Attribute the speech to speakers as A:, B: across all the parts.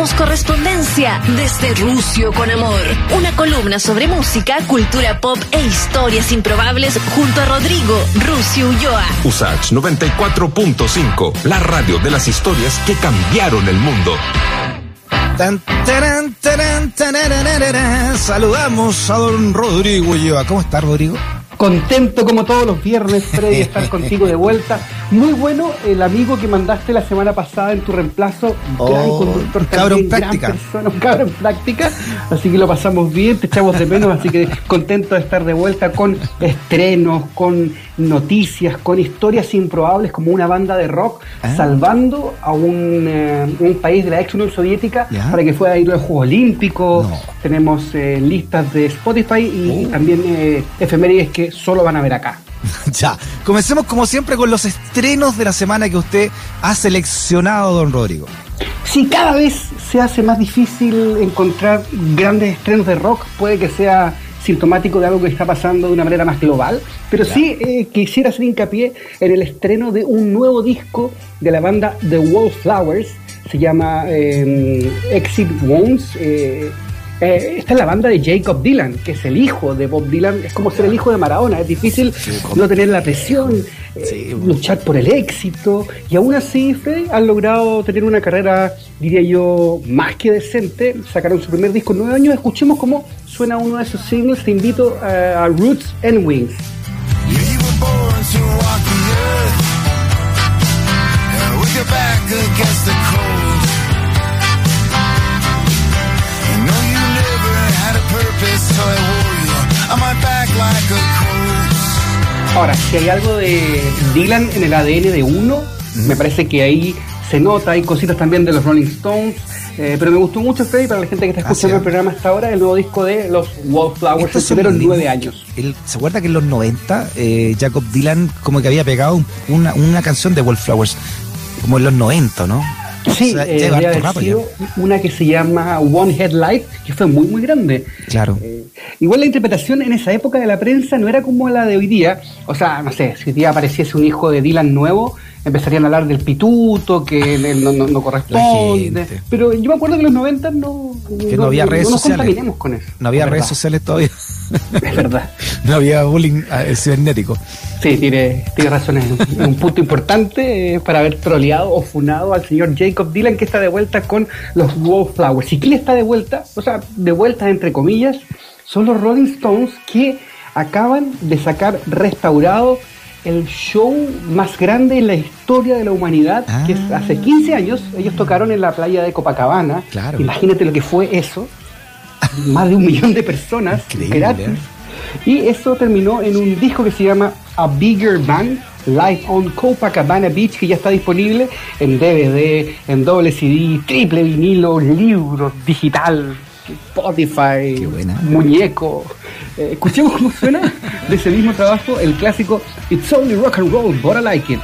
A: Correspondencia desde Rusio con Amor. Una columna sobre música, cultura pop e historias improbables junto a Rodrigo Rusio Ulloa.
B: Usach 94.5, la radio de las historias que cambiaron el mundo.
C: Saludamos a don Rodrigo Ulloa. ¿Cómo está, Rodrigo?
D: Contento como todos los viernes, Freddy, estar contigo de vuelta. Muy bueno el amigo que mandaste la semana pasada en tu reemplazo. gran
C: Oh,
D: conductor
C: un cabro
D: también,
C: práctica.
D: gran persona, un cabro en práctica. Así que lo pasamos bien, te echamos de menos. Así que contento de estar de vuelta con estrenos, con noticias, con historias improbables como una banda de rock
C: Ah.
D: salvando a un, eh, un país de la ex Unión Soviética para que pueda ir a los Juegos Olímpicos.
C: No.
D: Tenemos eh, listas de Spotify y
C: Oh.
D: también eh, efemérides que solo van a ver acá.
C: Ya, comencemos como siempre con los estrenos de la semana que usted ha seleccionado, don Rodrigo.
D: Si cada vez se hace más difícil encontrar grandes estrenos de rock, puede que sea sintomático de algo que está pasando de una manera más global, pero sí eh, quisiera hacer hincapié en el estreno de un nuevo disco de la banda The Wallflowers, se llama eh, Exit Wounds. eh, eh, esta es la banda de Jacob Dylan, que es el hijo de Bob Dylan, es como ser el hijo de Maradona, es difícil no tener la presión, eh,
C: Sí.
D: luchar por el éxito, y aún así, Freddy, han logrado tener una carrera, diría yo, más que decente, sacaron su primer disco en nueve años, escuchemos cómo suena uno de esos singles, te invito eh, a Roots and Wings.
E: Uh, back against the cold.
D: Ahora, si hay algo de Dylan en el ADN de uno, me parece que ahí se nota, hay cositas también de los Rolling Stones, eh, pero me gustó mucho, Freddy, para la gente que está escuchando el programa hasta ahora, el nuevo disco de los Wallflowers,
C: los
D: nueve
C: mismos-
D: años.
C: ¿Se acuerda que en los 90 eh, Jacob Dylan como que había pegado un- una, una canción de Wallflowers? Como en los 90, ¿no?
D: Sí,
C: O sea,
D: eh,
C: rato ya.
D: sido una que se llama One Headlight, que fue muy, muy grande.
C: Claro.
D: Eh, igual la interpretación en esa época de la prensa no era como la de hoy día. O sea, no sé, si hoy día apareciese un hijo de Dylan nuevo, empezarían a hablar del pituto, que él no, no- no corresponde. Pero yo me acuerdo que en los 90 no,
C: Que no había redes
D: nos
C: sociales.
D: contaminemos con eso.
C: No había
D: Es
C: redes
D: verdad,
C: sociales todavía.
D: Es verdad.
C: no había bullying eh, cibernético.
D: Sí, tiene, tiene razón. Es un, un punto importante eh, para haber troleado o funado al señor Jacob Dylan, que está de vuelta con los Wallflowers. ¿Y quién está de vuelta? O sea, de vuelta entre comillas, son los Rolling Stones que acaban de sacar restaurado el show más grande en la historia de la humanidad, que es
C: Ah.
D: hace 15 años. Ellos tocaron en la playa de Copacabana.
C: Claro.
D: Imagínate lo que fue eso. Más de un millón de personas
C: Increíble,
D: gratis. Y eso terminó en un disco que se llama A Bigger Bang Live on Copacabana Beach, que ya está disponible en DVD, en doble CD, triple vinilo, libro, digital, Spotify, muñeco. Eh, escuchemos cómo suena de ese mismo trabajo el clásico It's Only Rock and Roll, but I Like It.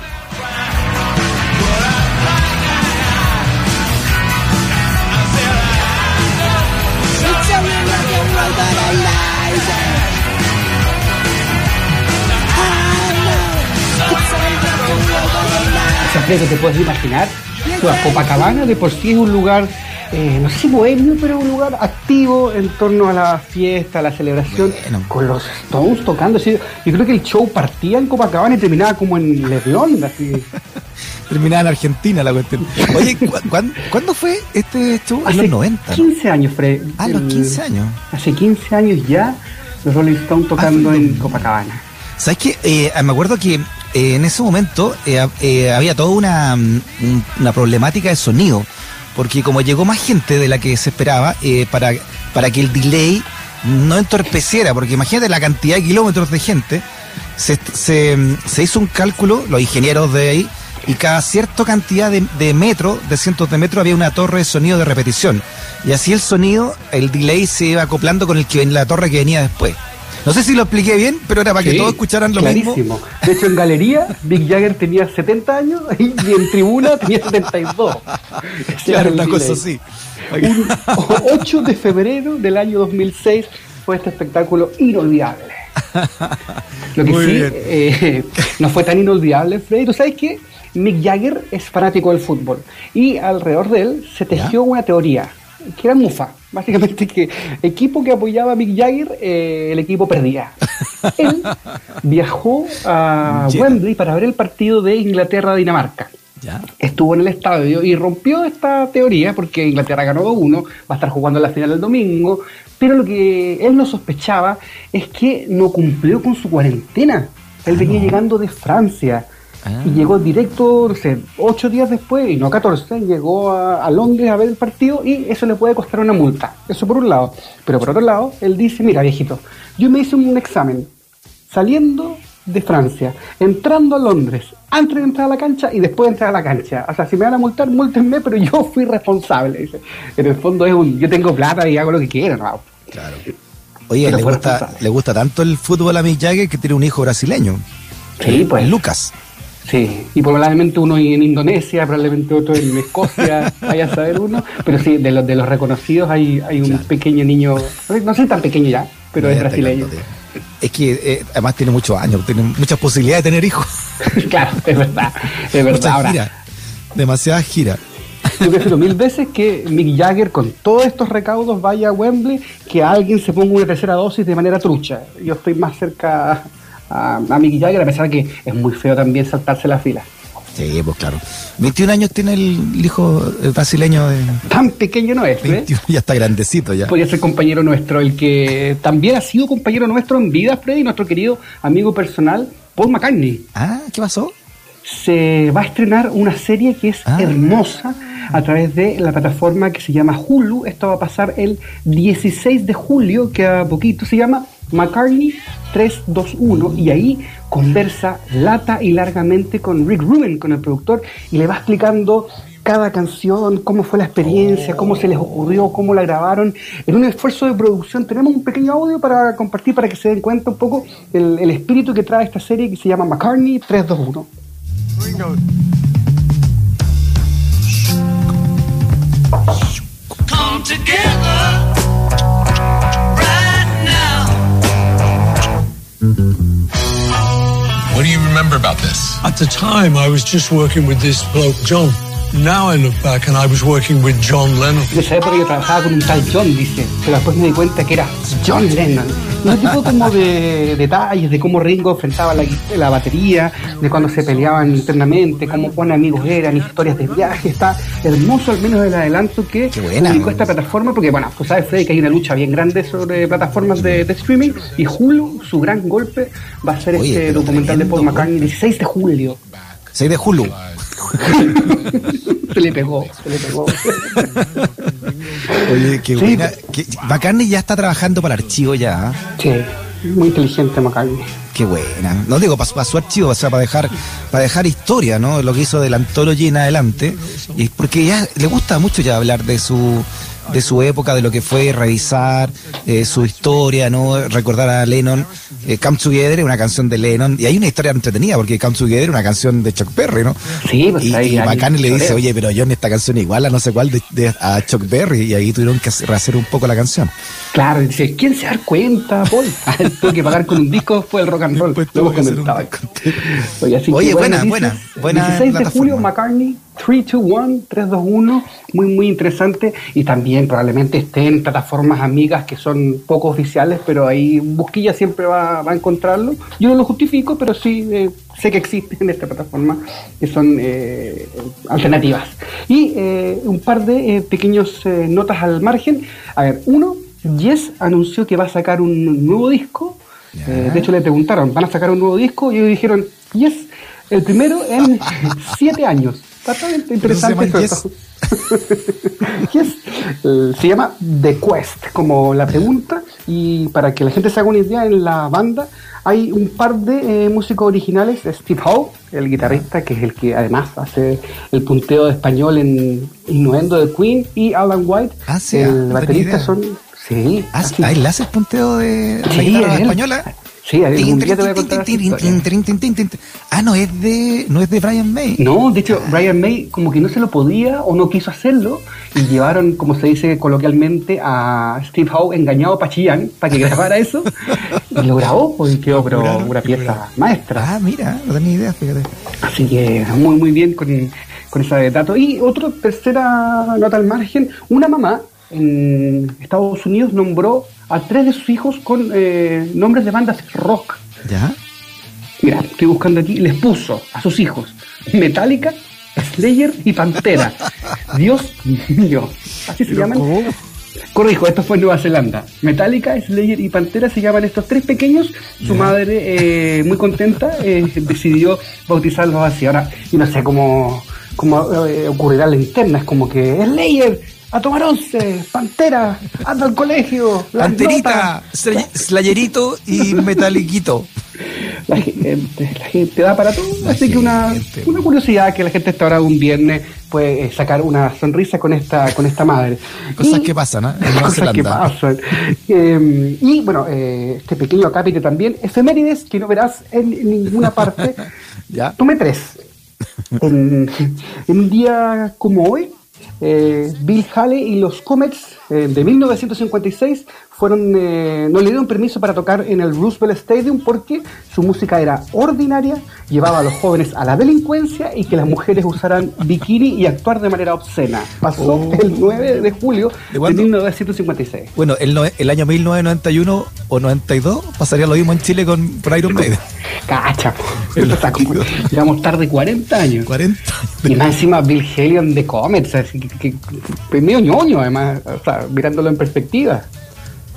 D: Te puedes imaginar, la Copacabana de por sí es un lugar, eh, no sé si bohemio, pero un lugar activo en torno a la fiesta, a la celebración,
C: Bueno.
D: con los Stones tocando. así. Yo creo que el show partía en Copacabana y terminaba como en León, así.
C: Terminaba en Argentina la cuestión. Oye, ¿cu- cuán- ¿cuándo fue este show? En los 90. ¿no?
D: 15 años, Fred.
C: Ah, los
D: El-
C: 15 años.
D: Hace 15 años ya los Rolling Stones tocando
C: Ah,
D: en Copacabana.
C: ¿Sabes qué? Eh, me acuerdo que eh, en ese momento eh, eh, había toda una, mm, una problemática de sonido, porque como llegó más gente de la que se esperaba, para, para que el delay no entorpeciera, porque imagínate la cantidad de kilómetros de gente, se, se, mm, hizo un cálculo, los ingenieros de ahí, y cada cierta cantidad de, de metros, de cientos de metros, había una torre de sonido de repetición. Y así el sonido, el delay se iba acoplando con el que la torre que venía después. No sé si lo expliqué bien, pero era para que todos escucharan lo
D: clarísimo.
C: mismo.
D: De hecho, en galería, Big Jagger tenía 70 años y en tribuna tenía 72. Ese era
C: Claro, una cosa así.
D: Un 8 de febrero del año 2006 fue este espectáculo inolvidable. Lo que
C: Muy
D: sí eh, no fue tan inolvidable, Freddy. ¿Tú sabes qué? Mick Jagger es fanático del fútbol y alrededor de él se tejió una teoría que era mufa. Básicamente que equipo que apoyaba a Mick Jagger, eh, el equipo perdía. Él viajó a. Wembley para ver el partido de Inglaterra-Dinamarca. Estuvo en el estadio y rompió esta teoría porque Inglaterra ganó 2-1, va a estar jugando la final el domingo, pero lo que él no sospechaba es que no cumplió con su cuarentena. Él venía llegando de Francia
C: Ah.
D: y llegó directo, no sé, ocho días después, y no 14, llegó a, a Londres a ver el partido y eso le puede costar una multa. Eso por un lado. Pero por otro lado, él dice, mira viejito, yo me hice un examen saliendo de Francia, entrando a Londres, antes de entrar a la cancha y después de entrar a la cancha. O sea, si me van a multar, multenme, pero yo fui responsable. Dice. En el fondo es un, yo tengo plata y hago lo que quiero. ¿no?
C: Claro. Oye, le gusta, le gusta tanto el fútbol a Mick Jagger que tiene un hijo brasileño.
D: Sí, pues.
C: Lucas.
D: Sí, y probablemente uno en Indonesia, probablemente otro en Escocia, vaya a saber uno. Pero sí, de los, de los reconocidos hay, hay un pequeño niño, no sé tan pequeño ya, pero es brasileño.
C: Es que eh, además tiene muchos años, tiene muchas posibilidades de tener hijos.
D: claro, es verdad, es verdad. Ahora,
C: giras. Demasiadas giras.
D: Yo prefiero mil veces que Mick Jagger con todos estos recaudos vaya a Wembley que alguien se ponga una tercera dosis de manera trucha. Yo estoy más cerca a, a Mick Jagger, a pesar que es muy feo también saltarse la fila.
C: Sí, pues claro. 21 años tiene el hijo eh, brasileño de
D: Tan pequeño no es, ¿eh?
C: 21, ya está grandecito ya.
D: Podría ser compañero nuestro, el que también ha sido compañero nuestro en vida, Freddy, nuestro querido amigo personal, Paul McCartney.
C: Ah, ¿qué pasó?
D: se va a estrenar una serie que es
C: Ah.
D: hermosa a través de la plataforma que se llama Hulu. Esto va a pasar el 16 de julio, que a poquito se llama McCartney 321 y ahí conversa lata y largamente con Rick Rubin, con el productor, y le va explicando cada canción, cómo fue la experiencia, cómo se les ocurrió, cómo la grabaron. En un esfuerzo de producción tenemos un pequeño audio para compartir para que se den cuenta un poco el, espíritu que trae esta serie que se llama McCartney 321.
E: come together
F: about this?
G: At the time, I was just working with this bloke, John. Now I look back and I was working with John Lennon.
D: En esa época yo trabajaba con un tal John, dice, pero después me di cuenta que era John Lennon. Un tipo como de detalles de cómo Ringo enfrentaba la, la batería, de cuando se peleaban internamente, cómo buenos amigos eran, historias de viaje. Está hermoso al menos el adelanto que
C: buena,
D: publicó esta plataforma, porque bueno, tú sabes, Freddy, que hay una lucha bien grande sobre plataformas de, de streaming y Hulu, su gran golpe, va a ser
C: Oye,
D: este documental de Paul McCartney, 16 de julio.
C: 6 de Hulu.
D: Se le pegó, se le pegó.
C: Oye, qué buena. Que, McCartney ya está trabajando para el archivo ya. ¿ah?
D: Sí, muy inteligente McCartney.
C: Qué buena. No digo para, su archivo, o sea, para dejar, para dejar historia, ¿no? Lo que hizo de la Anthology en adelante. Y porque ya le gusta mucho ya hablar de su de su época, de lo que fue, revisar eh, su historia, ¿no? Recordar a Lennon. Eh, Come Together es una canción de Lennon. Y hay una historia entretenida, porque Come Together es una canción de Chuck Berry, ¿no?
D: Sí, pues
C: y, y
D: hay
C: McCartney le dice, oye, pero yo en esta canción igual a no sé cuál de, de- a Chuck Berry. Y ahí tuvieron que hacer, rehacer un poco la canción.
D: Claro, y dice, ¿quién se da cuenta, Paul? Tuve que pagar con un disco, fue el rock and roll. Lo hemos comentado.
C: disco.
D: Oye, así
C: Oye,
D: que
C: buena, buena, buena
D: 16 de
C: plataforma.
D: julio, McCartney, 321, 321, muy, muy interesante. Y también probablemente esté en plataformas amigas que son poco oficiales, pero ahí Busquilla siempre va, va a encontrarlo. Yo no lo justifico, pero sí eh, sé que existen en esta plataforma que son eh, alternativas. Y eh, un par de eh, pequeños eh, notas al margen. A ver, uno, Yes anunció que va a sacar un nuevo disco. Eh, de hecho, le preguntaron, ¿van a sacar un nuevo disco? Y ellos dijeron, Yes, el primero en siete años. Bastante interesante.
C: llama
D: eso. Yes. Eh, se llama The Quest, como la pregunta. Y para que la gente se haga una idea, en la banda hay un par de eh, músicos originales. Steve Howe, el guitarrista, que es el que además hace el punteo de español en Innuendo de Queen, y Alan White,
C: Ah, sí, ah,
D: el
C: no
D: baterista, son. Sí,
C: Ah, ahí le haces punteo de la guitarra española.
D: Sí, algún día te voy a contar esa.
C: Ah, no es de no es de Brian May.
D: No, de hecho, Brian May como que no se lo podía o no quiso hacerlo y llevaron, como se dice coloquialmente, a Steve Howe engañado para Chillán para que grabara eso y lo grabó pues, y quedó pero una pieza maestra.
C: Ah, mira, no tenía idea, fíjate.
D: Así que muy, muy bien con, con ese dato. Y otra tercera nota al margen, una mamá en Estados Unidos nombró a tres de sus hijos con eh, nombres de bandas rock.
C: ¿Ya?
D: Mira, estoy buscando aquí, les puso a sus hijos Metallica, Slayer y Pantera. Dios mío, así se llaman. Corrijo, esto fue en Nueva Zelanda. Metallica, Slayer y Pantera se llaman estos tres pequeños. Su madre, eh, muy contenta, eh, decidió bautizarlos así. Ahora, y no sé cómo, cómo eh, ocurrirá la interna. Es como que Slayer, a tomar once, Pantera, anda al colegio.
C: Panterita,
D: notas".
C: Sla- Slayerito y Metaliquito.
D: La gente, la gente da para todo.
C: La
D: Así que una, una curiosidad que la gente a esta hora de un viernes puede eh, sacar una sonrisa con esta, con esta madre.
C: Cosas
D: Y-
C: que pasan, ¿ah? En Nueva
D: cosas que pasan. Eh, y bueno, eh, este pequeño acápite también, efemérides que no verás en ninguna parte.
C: Ya.
D: Tomé tres. En, en un día como hoy, eh, Bill Haley y los Comets eh, de 1956 fueron, eh, no le dieron permiso para tocar en el Roosevelt Stadium porque su música era ordinaria, llevaba a los jóvenes a la delincuencia y que las mujeres usaran bikini y actuar de manera obscena. Pasó
C: Oh.
D: el 9 de julio
C: ¿De
D: de,
C: cuándo?
D: 1956.
C: Bueno, el, no- el año 1991 o 92 pasaría lo mismo en Chile con Iron Maiden.
D: Cacha, Está como-
C: latido.
D: llegamos tarde 40 años.
C: 40
D: Y más encima Bill Haley de Comets, así que, que- que- medio ñoño además, o sea, mirándolo en perspectiva.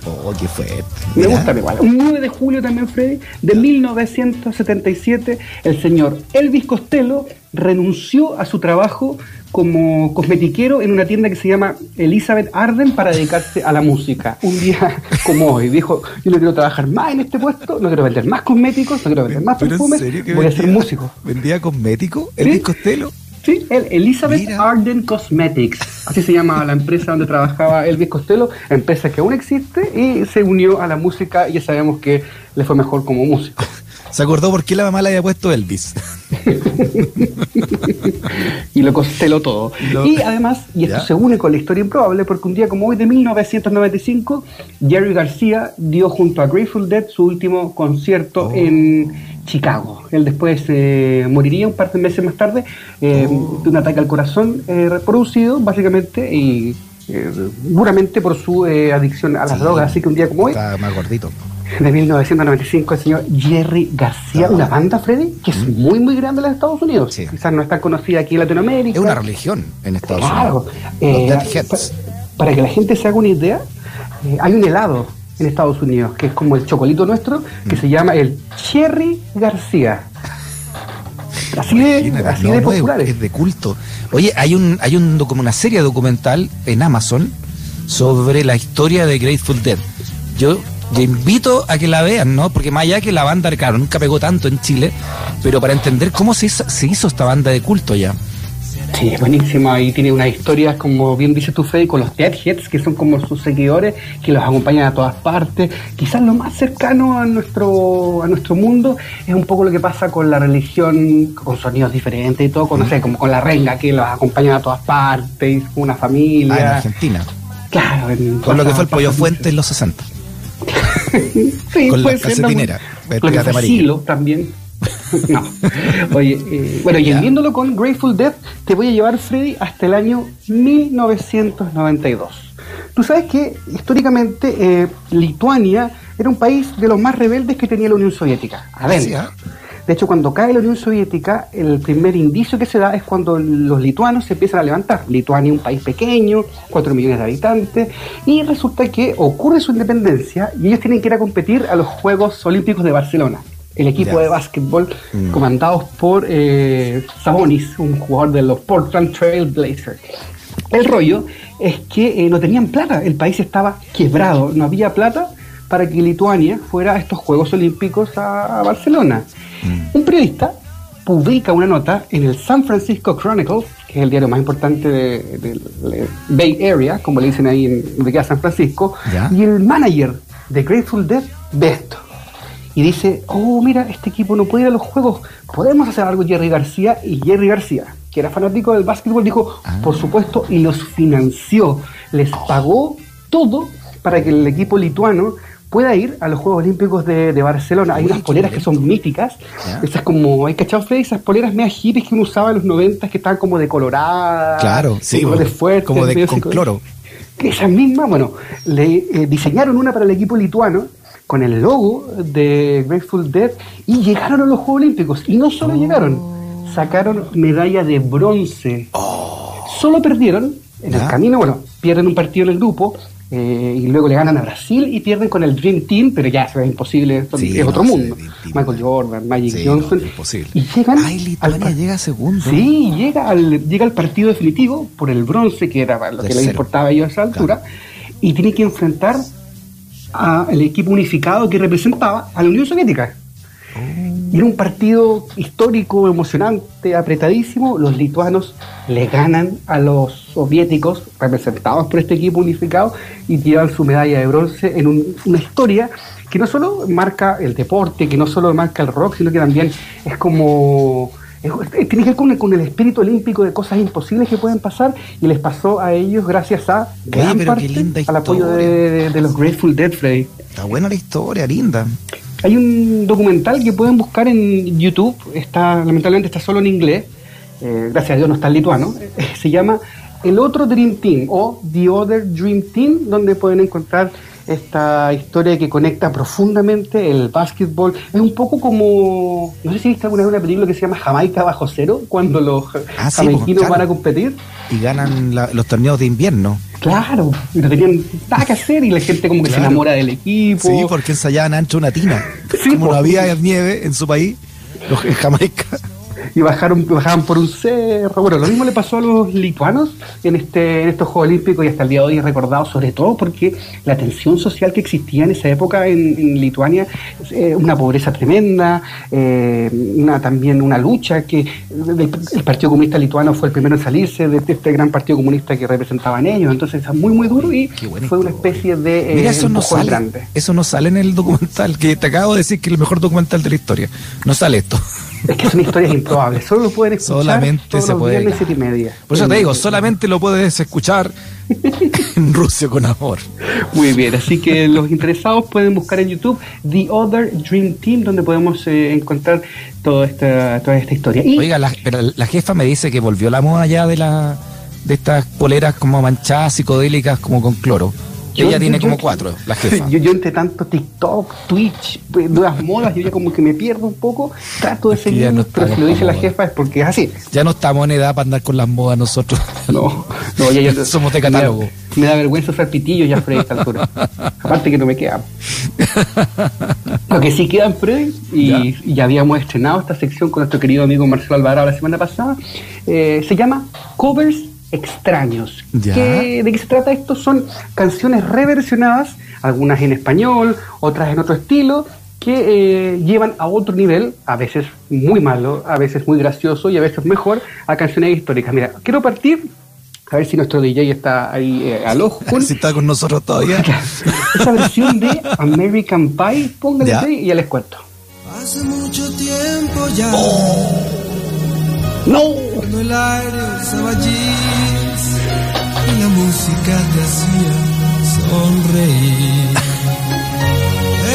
C: Oh, qué fuerte.
D: Me gusta igual. Un 9 de julio también, Freddy, de 1977, el señor Elvis Costello renunció a su trabajo como cosmetiquero en una tienda que se llama Elizabeth Arden para dedicarse a la música. Un día como hoy, dijo, yo no quiero trabajar más en este puesto, no quiero vender más cosméticos, no quiero vender más
C: ¿Pero en
D: perfumes, voy a ser músico.
C: ¿Vendía cosmético?
D: Sí.
C: ¿Elvis Costello?
D: Sí, el Elizabeth
C: Mira.
D: Arden Cosmetics, así se llama la empresa donde trabajaba Elvis Costello, empresa que aún existe y se unió a la música y ya sabemos que le fue mejor como músico.
C: ¿Se acordó por qué la mamá le había puesto Elvis?
D: y lo Costello todo.
C: Lo-
D: Y además, y esto
C: Ya.
D: se une con la historia improbable, porque un día como hoy de 1995, Jerry García dio junto a Grateful Dead su último concierto
C: Oh.
D: en Chicago. Él después eh, moriría un par de meses más tarde eh,
C: Oh.
D: de un ataque al corazón eh, producido, básicamente, y duramente por su eh, adicción a las
C: Sí.
D: drogas. Así que un día como hoy,
C: Estaba más gordito.
D: De 1995, el señor Jerry García,
C: Ah.
D: una banda, Freddy, que es muy, muy grande en los Estados Unidos.
C: Sí.
D: Quizás no es tan conocida aquí en Latinoamérica.
C: Es una religión en Estados
D: Claro.
C: Unidos.
D: Eh, pa- para que la gente se haga una idea, eh, hay un helado en Estados Unidos que es como el chocolito nuestro, que
C: Mm.
D: se llama el Cherry García. Así de, así
C: no,
D: de
C: no, es-
D: populares.
C: es de culto. Oye, hay un hay un docu- una serie documental en Amazon sobre la historia de Grateful Dead. Yo yo invito a que la vean, ¿no? Porque más allá que la banda, claro, nunca pegó tanto en Chile, pero para entender cómo se hizo, se hizo esta banda de culto ya.
D: Sí, es buenísima y tiene unas historias, como bien dice tu Freddy, con los Deadheads, que son como sus seguidores, que los acompañan a todas partes. Quizás lo más cercano a nuestro, a nuestro mundo es un poco lo que pasa con la religión, con sonidos diferentes y todo, con, no sé, como con la renga, que los acompañan a todas partes, una familia.
C: Ah, en Argentina.
D: Claro, en-
C: Con lo que fue el pollo fuente en los 60.
D: Sí,
C: Con la
D: ser,
C: calcetinera,
D: ¿no?
C: vestida
D: Lo que
C: de
D: fue
C: amarillo.
D: Silo también. no. Oye, eh, bueno, y viéndolo con Grateful Dead, te voy a llevar, Freddy, hasta el año 1992. Tú sabes que históricamente eh, Lituania era un país de los más rebeldes que tenía la Unión Soviética. Adentro.
C: Sí, ¿ah?
D: De hecho, cuando cae la Unión Soviética, el primer indicio que se da es cuando los lituanos se empiezan a levantar. Lituania es un país pequeño, 4 millones de habitantes, y resulta que ocurre su independencia y ellos tienen que ir a competir a los Juegos Olímpicos de Barcelona. El equipo de básquetbol comandados por eh, Sabonis, un jugador de los Portland Trail Blazers. El rollo es que eh, no tenían plata, el país estaba quebrado, no había plata para que Lituania fuera a estos Juegos Olímpicos a, Barcelona. Un periodista publica una nota en el San Francisco Chronicle, que es el diario más importante del de, de Bay Area, como le dicen ahí en de San Francisco,
C: Ya.
D: y el manager de Grateful Dead ve esto. y dice, oh, mira, este equipo no puede ir a los juegos, podemos hacer algo Jerry García. Y Jerry García, que era fanático del básquetbol, dijo,
C: Ah.
D: por supuesto, y los financió, les pagó todo para que el equipo lituano pueda ir a los Juegos Olímpicos de, de Barcelona. Hay unas poleras que son míticas,
C: Ya.
D: esas como, ¿hay cachado Freddy? Esas poleras media hippies que uno usaba en los 90 que estaban como decoloradas,
C: Claro, sí,
D: como de fuerte,
C: como de- con cloro.
D: esas mismas, bueno, le eh, diseñaron una para el equipo lituano con el logo de Grateful Dead y llegaron a los Juegos Olímpicos. Y no solo llegaron, sacaron medalla de bronce. Solo perdieron en el camino, bueno, pierden un partido en el grupo. Eh, y luego le ganan a Brasil y pierden con el Dream Team, pero ya eso es imposible, son-
C: Sí,
D: es otro mundo. Michael. Jordan, Magic
C: Sí,
D: Johnson.
C: no, imposible.
D: Y llegan
C: Ay,
D: al
C: Lituania
D: par-
C: llega segundo.
D: Sí, llega al, llega al partido definitivo por el bronce, que era lo que les
C: Tercero.
D: importaba a ellos a esa altura, y tiene que enfrentar al equipo unificado que representaba a la Unión Soviética. Y era un partido histórico, emocionante, apretadísimo. Los lituanos le ganan a los soviéticos, representados por este equipo unificado, y llevan su medalla de bronce en un- una historia que no solo marca el deporte, que no solo marca el rock, sino que también es como... tiene que ver con el, con el espíritu olímpico de cosas imposibles que pueden pasar y les pasó a ellos gracias a gran parte al apoyo de, de- de los Grateful Dead, Freddy.
C: Está buena la historia, linda.
D: Hay un documental que pueden buscar en YouTube, está lamentablemente está solo en inglés, eh, gracias a Dios no está en lituano, se llama El otro Dream Team o The Other Dream Team, donde pueden encontrar esta historia que conecta profundamente el básquetbol. Es un poco como, no sé si viste alguna vez una película que se llama Jamaica bajo cero, cuando los
C: Ah, sí, claro.
D: van a competir.
C: Y ganan la- los torneos de invierno.
D: Claro, y no tenían nada que hacer y la gente como que se enamora del equipo.
C: Sí, porque ensayaban ancho una tina.
D: Sí,
C: Como no había nieve en su país, los en Jamaica.
D: Y bajaron, bajaban por un cerro. Bueno, lo mismo le pasó a los lituanos en este en estos Juegos Olímpicos y hasta el día de hoy es recordado sobre todo porque la tensión social que existía en esa época en, en Lituania, eh, una pobreza tremenda, eh, una, también una lucha que el, el Partido Comunista Lituano fue el primero en salirse de este gran Partido Comunista que representaban ellos, entonces es muy muy duro y fue una especie de eh,
C: Mira, eso no sale.
D: grande.
C: Eso no sale en el documental, que te acabo de decir que es el mejor documental de la historia. No sale esto.
D: Es que son historias improbables, solo lo pueden escuchar
C: Solamente
D: todos
C: se
D: los
C: puede.
D: viernes siete y media.
C: Por eso te digo, solamente lo puedes escuchar en Rusia con amor.
D: Muy bien, así que los interesados pueden buscar en YouTube The Other Dream Team, donde podemos eh, encontrar toda esta, toda esta historia. Y
C: Oiga, la, pero la jefa me dice que volvió la moda ya de la de estas poleras como manchadas psicodélicas como con cloro.
D: Yo-
C: Ella
D: yo-
C: tiene
D: yo-
C: como cuatro, la jefa.
D: Yo, yo entre tanto TikTok, Twitch, nuevas modas, yo ya como que me pierdo un poco, trato de
C: Es
D: seguir,
C: no
D: pero si lo dice la jefa es porque es así.
C: Ya no estamos en edad para andar con las modas nosotros.
D: No, no, ya, ya-
C: Somos de catálogo.
D: Me da, vergüenza usar pitillos ya, Freddy, a esta altura. Aparte que no me queda. Lo que sí quedan, Freddy, y
C: Ya.
D: y ya habíamos estrenado esta sección con nuestro querido amigo Marcelo Alvarado la semana pasada, eh, se llama Covers Extraños.
C: Ya.
D: ¿Qué- ¿De qué se trata esto? Son canciones reversionadas, algunas en español, otras en otro estilo, que eh, llevan a otro nivel, a veces muy malo, a veces muy gracioso y a veces mejor, a canciones históricas. Mira, quiero partir, a ver si nuestro DJ está ahí eh, al ojo, con
C: si está con nosotros todavía.
D: esa versión de American Pie, play y ya les cuento.
E: Hace mucho tiempo ya,
D: ¡No!
E: cuando el aire usaba jeans y la música te hacía sonreír.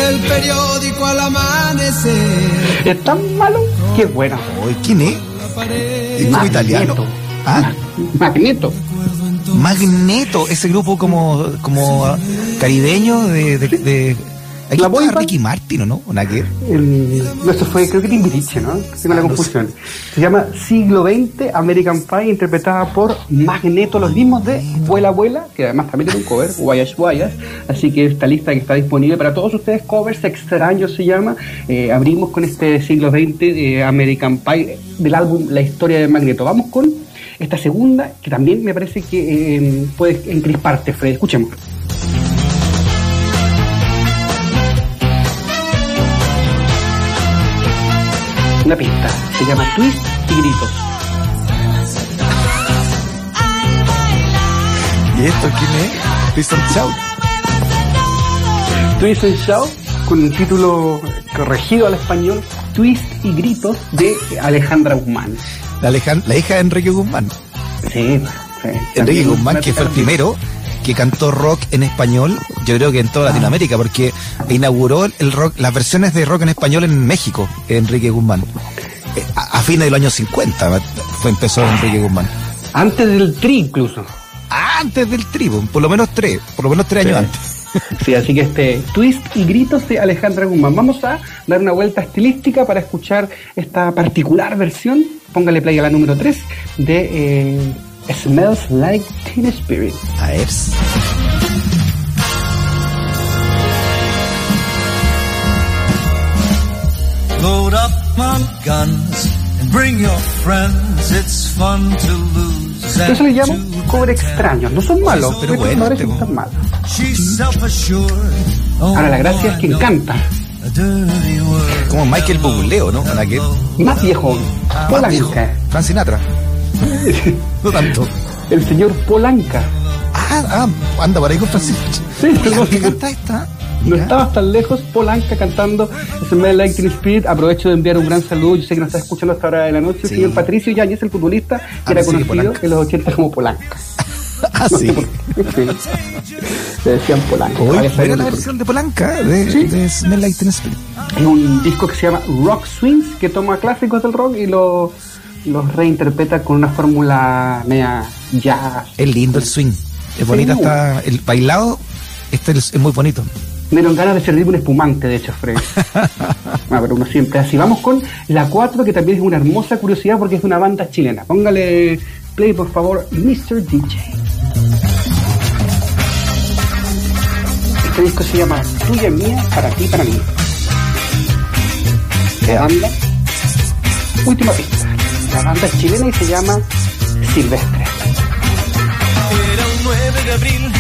E: El periódico al amanecer,
D: Es tan malo que es bueno.
C: Oye, ¿Quién es? ¿Es como italiano? Ah,
D: Magneto.
C: Magneto, ese grupo como, como ah, caribeño de... de, de- aquí
D: La
C: estaba. Ricky Martin, ¿o no? ¿O?
D: El- no, esto fue, creo que Timbiriche, ¿no? Tengo la
C: Ah,
D: confusión. Se llama Siglo XX American Pie, interpretada por Magneto, los mismos de Vuela Vuela, que además también tiene un cover, Guayas Guayas. Así que esta lista que está disponible para todos ustedes, covers extraños se llama. Eh, abrimos con este Siglo XX eh, American Pie del álbum La Historia de Magneto. Vamos con esta segunda, que también me parece que eh, puede encrisparte, Fred. Escuchemos. Una pista, se llama Twist y Gritos.
C: ¿Y esto quién es? Twist and Shout.
D: Twist and Shout con un título corregido al español, Twist y Gritos de Alejandra Guzmán.
C: La, la hija de Enrique Guzmán.
D: Sí, sí.
C: Enrique Guzmán, que fue el primero que cantó rock en español, yo creo que en toda Latinoamérica, porque inauguró el rock, las versiones de rock en español en México, Enrique Guzmán. Eh, A, a fines del año 50 fue, empezó Enrique Guzmán.
D: Antes del tri incluso.
C: Antes del tribu, por lo menos tres, por lo menos tres años antes.
D: Sí, así que este twist y gritos de Alejandra Guzmán. Vamos a dar una vuelta estilística para escuchar esta particular versión. Póngale play a la número 3 de eh, Smells Like Teen Spirit.
C: A ver.
E: Load up on guns and bring your friends. It's fun to lose.
D: Yo se le llamo cover extraños. No son malos,
C: Pero bueno,
D: no
C: este-
D: tan malos.
E: She's self-assured. Oh,
D: Ahora, la gracia es que encanta.
E: a dirty word.
C: Como Michael Bublé, ¿no?
D: Más viejo,
C: más viejo.
D: Polanca.
C: Frank Sinatra. No tanto.
D: El señor Polanca.
C: Ah, ah, anda por ahí con Francisco.
D: Sí,
C: ¿qué canta esta?
D: No estabas tan lejos, Polanca cantando Smells Like Teen Spirit. Aprovecho de enviar un gran saludo. Yo sé que nos está escuchando hasta ahora de la noche. El
C: Sí.
D: señor Patricio Yáñez, el futbolista, que
C: Ah,
D: era conocido
C: Polanca.
D: en los 80 como Polanca.
C: Ah, sí.
D: Sí. Le decían Polanca.
C: Hoy era la versión de Polanca de,
D: Sí.
C: de Smell Like Teen Spirit.
D: Es un disco que se llama Rock Swings, que toma clásicos del rock y lo- los reinterpreta con una fórmula media jazz.
C: Es lindo el swing. Es bonita
D: Sí.
C: está el bailado. Este es, muy bonito.
D: Me dieron ganas de servirme un espumante, de hecho, Fred. ah, pero uno siempre así. Vamos con la 4, que también es una hermosa curiosidad porque es de una banda chilena. Póngale play, por favor, Mr. DJ. Este disco se llama Tuya Mía, para ti, para mí. La banda, última pista. La banda es chilena y se llama Silvestre.
E: Era un 9 de abril,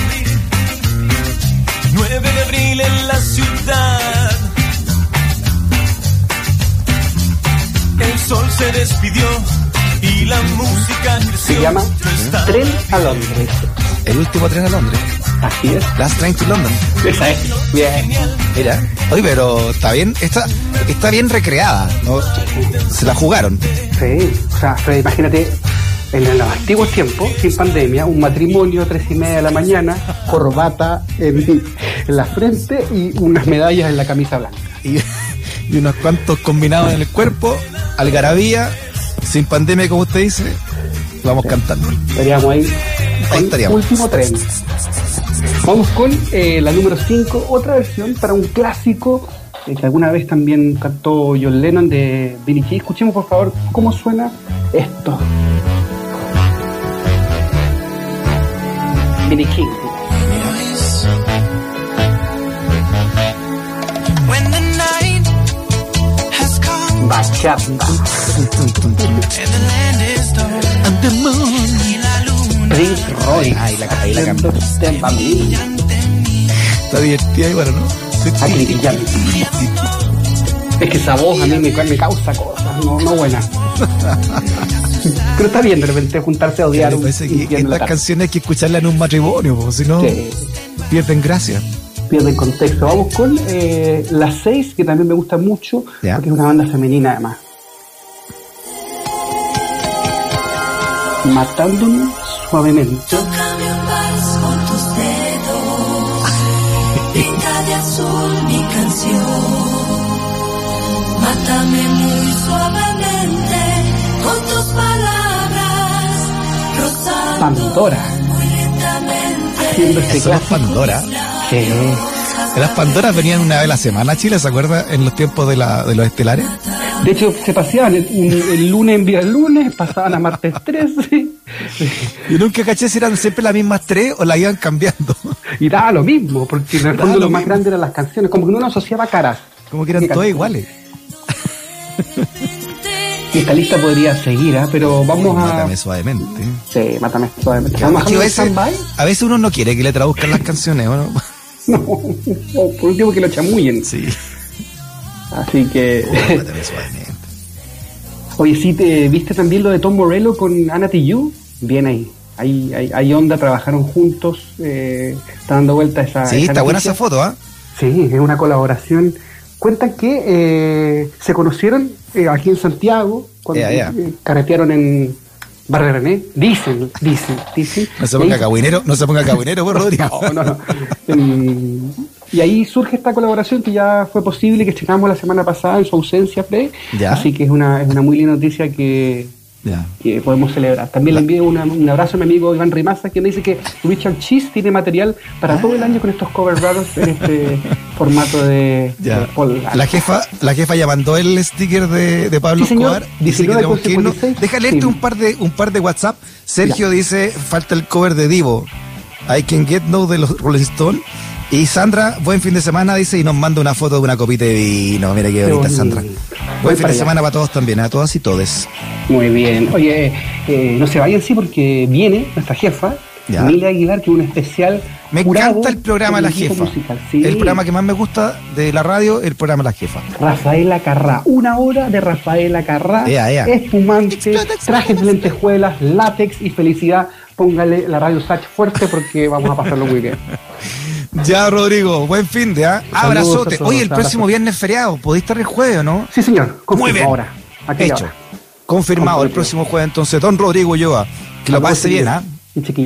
E: 9 de abril en la ciudad. El sol se despidió y la música creció.
D: Se llama Tren a Londres.
C: El último tren a Londres.
D: Así es.
C: Last Train to London.
D: Esa es. Bien.
C: Mira. Oye, pero está bien. Está, está bien recreada. ¿no? Se la jugaron.
D: Sí, o sea, Fred, imagínate, en los antiguos tiempos, sin pandemia, un matrimonio a tres y media de la mañana, corbata en, en la frente y unas medallas en la camisa blanca.
C: Y, y unos cuantos combinados en el cuerpo. Algarabía. Sin pandemia, como usted dice. Vamos cantando.
D: Estaríamos ahí,
C: Ahí estaríamos.
D: último tren. Vamos con eh, la número 5, otra versión para un clásico eh, que alguna vez también cantó John Lennon de Billie Jean. Escuchemos por favor cómo suena esto.
E: Has come
D: Bachata. Roy.
C: Ahí la, ahí la
D: mí.
C: Está divertida bueno, ¿no?
D: Es que esa voz a mí me, me causa cosas, no, no buenas. Pero está bien de repente juntarse a odiar un
C: que estas canciones hay que escucharlas en un matrimonio, porque si no
D: Sí,
C: pierden gracia.
D: pierde el contexto. Vamos con eh, las seis, que también me gusta mucho,
C: Ya.
D: porque es una banda femenina además. Matándonos suavemente.
H: Tócame un vals con tus dedos, pinta de azul mi canción. Mátame muy suavemente con tus palabras, rozando
D: Pandora.
H: muy lentamente.
D: Este
C: Eso es
D: clásico.
C: Pandora.
D: Sí.
C: Las Pandoras venían una vez a la semana a Chile, ¿se acuerda? En los tiempos de, la, de los estelares.
D: De hecho, se paseaban el, un- el lunes en viernes lunes, pasaban a martes 13
C: Y nunca caché si eran siempre las mismas tres o las iban cambiando.
D: y daba lo mismo, porque en el fondo
C: lo
D: lo más
C: mismo.
D: grande eran las canciones, como que uno no asociaba caras.
C: Como que eran todas iguales.
D: Y esta lista podría seguir, ¿ah? pero vamos a.
C: Mátame suavemente.
D: Sí, mátame suavemente. Vamos a
C: veces, a veces uno no quiere que le traduzcan las canciones, ¿o no?
D: No, no, por último que lo chamullen.
C: Sí.
D: Así que. Oye, sí, te viste también lo de Tom Morello con Anna Tijoux? Bien ahí. Hay, hay, hay onda, trabajaron juntos. Eh, está dando vuelta esa.
C: Sí,
D: esa
C: está buena esa foto, ¿ah?
D: Sí, es una colaboración. Cuentan que eh, se conocieron eh, aquí en Santiago cuando
C: Ea, ea.
D: eh, carretearon en Barrio René. Dicen, dicen, dicen.
C: No se ponga
D: ahí-
C: cabuinero, no se ponga cabuinero, por Rodrigo.
D: No, no, no. Y ahí surge esta colaboración que ya fue posible, que estrenamos la semana pasada en su ausencia, Fred.
C: Ya.
D: Así que es una, es una muy linda noticia que, que podemos celebrar. También le envío una- un abrazo a mi amigo Iván Rimaza, que me dice que Richard Cheese tiene material para todo el año con estos cover brothers en este formato de, Paul.
C: La jefa, la jefa ya mandó el sticker de, de Pablo
D: Sí.
C: Escobar. Dice que
D: 19
C: tenemos que irnos.
D: 56.
C: Deja leerte
D: Sí.
C: un par de un par de WhatsApp. Sergio dice, falta el cover de Divo. I can get no de los Rolling Stone. Y Sandra, buen fin de semana, dice, y nos manda una foto de una copita de vino. Mira qué
D: Qué
C: bonita,
D: bonito.
C: Sandra.
D: Voy
C: Buen fin de
D: allá.
C: semana para todos también, a todas y todes.
D: Muy bien. Oye, eh, no se vayan sí porque viene nuestra jefa,
C: Ya.
D: Emilia Aguilar, que es un especial.
C: Me encanta el programa La Jefa.
D: Sí.
C: El programa que más me gusta de la radio, el programa La Jefa.
D: Rafaela Carrá. Una hora de Rafaela Carrá.
C: Ea, ea.
D: Espumante, trajes de lentejuelas, látex y felicidad. Póngale la radio Sach fuerte porque vamos a pasarlo muy bien.
C: Ya, Rodrigo, buen fin de, ¿ah? Abrazote. Oye, el próximo viernes es feriado. ¿Podéis estar el jueves o no?
D: Sí, señor. confirmo
C: Muy bien.
D: Ahora. Aquí
C: Hecho.
D: ahora.
C: Confirmado el próximo jueves entonces. Don Rodrigo Ulloa. Que lo pase bien, ¿ah?
D: chiquillos.